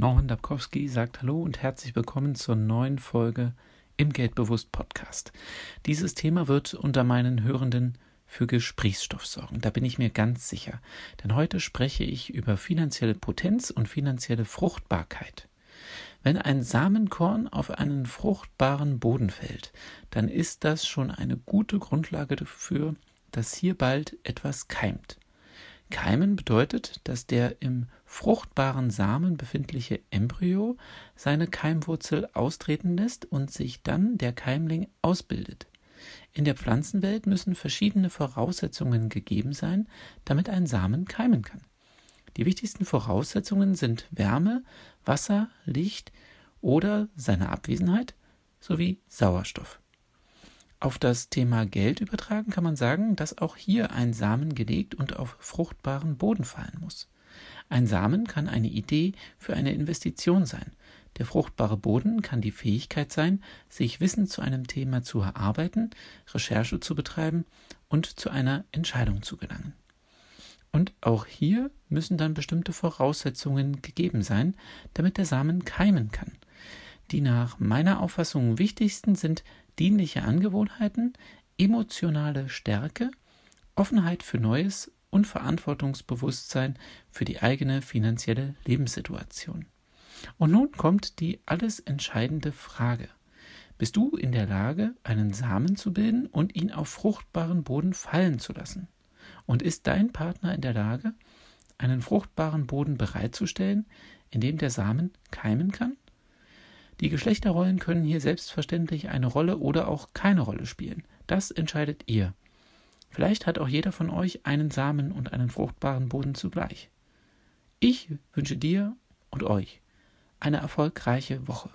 Norman Dabkowski sagt Hallo und herzlich willkommen zur neuen Folge im Geldbewusst Podcast. Dieses Thema wird unter meinen Hörenden für Gesprächsstoff sorgen. Da bin ich mir ganz sicher. Denn heute spreche ich über finanzielle Potenz und finanzielle Fruchtbarkeit. Wenn ein Samenkorn auf einen fruchtbaren Boden fällt, dann ist das schon eine gute Grundlage dafür, dass hier bald etwas keimt. Keimen bedeutet, dass der im fruchtbaren Samen befindliche Embryo seine Keimwurzel austreten lässt und sich dann der Keimling ausbildet. In der Pflanzenwelt müssen verschiedene Voraussetzungen gegeben sein, damit ein Samen keimen kann. Die wichtigsten Voraussetzungen sind Wärme, Wasser, Licht oder seine Abwesenheit sowie Sauerstoff. Auf das Thema Geld übertragen kann man sagen, dass auch hier ein Samen gelegt und auf fruchtbaren Boden fallen muss. Ein Samen kann eine Idee für eine Investition sein. Der fruchtbare Boden kann die Fähigkeit sein, sich Wissen zu einem Thema zu erarbeiten, Recherche zu betreiben und zu einer Entscheidung zu gelangen. Und auch hier müssen dann bestimmte Voraussetzungen gegeben sein, damit der Samen keimen kann. Die nach meiner Auffassung wichtigsten sind dienliche Angewohnheiten, emotionale Stärke, Offenheit für Neues und Verantwortungsbewusstsein für die eigene finanzielle Lebenssituation. Und nun kommt die alles entscheidende Frage. Bist du in der Lage, einen Samen zu bilden und ihn auf fruchtbaren Boden fallen zu lassen? Und ist dein Partner in der Lage, einen fruchtbaren Boden bereitzustellen, in dem der Samen keimen kann? Die Geschlechterrollen können hier selbstverständlich eine Rolle oder auch keine Rolle spielen. Das entscheidet ihr. Vielleicht hat auch jeder von euch einen Samen und einen fruchtbaren Boden zugleich. Ich wünsche dir und euch eine erfolgreiche Woche.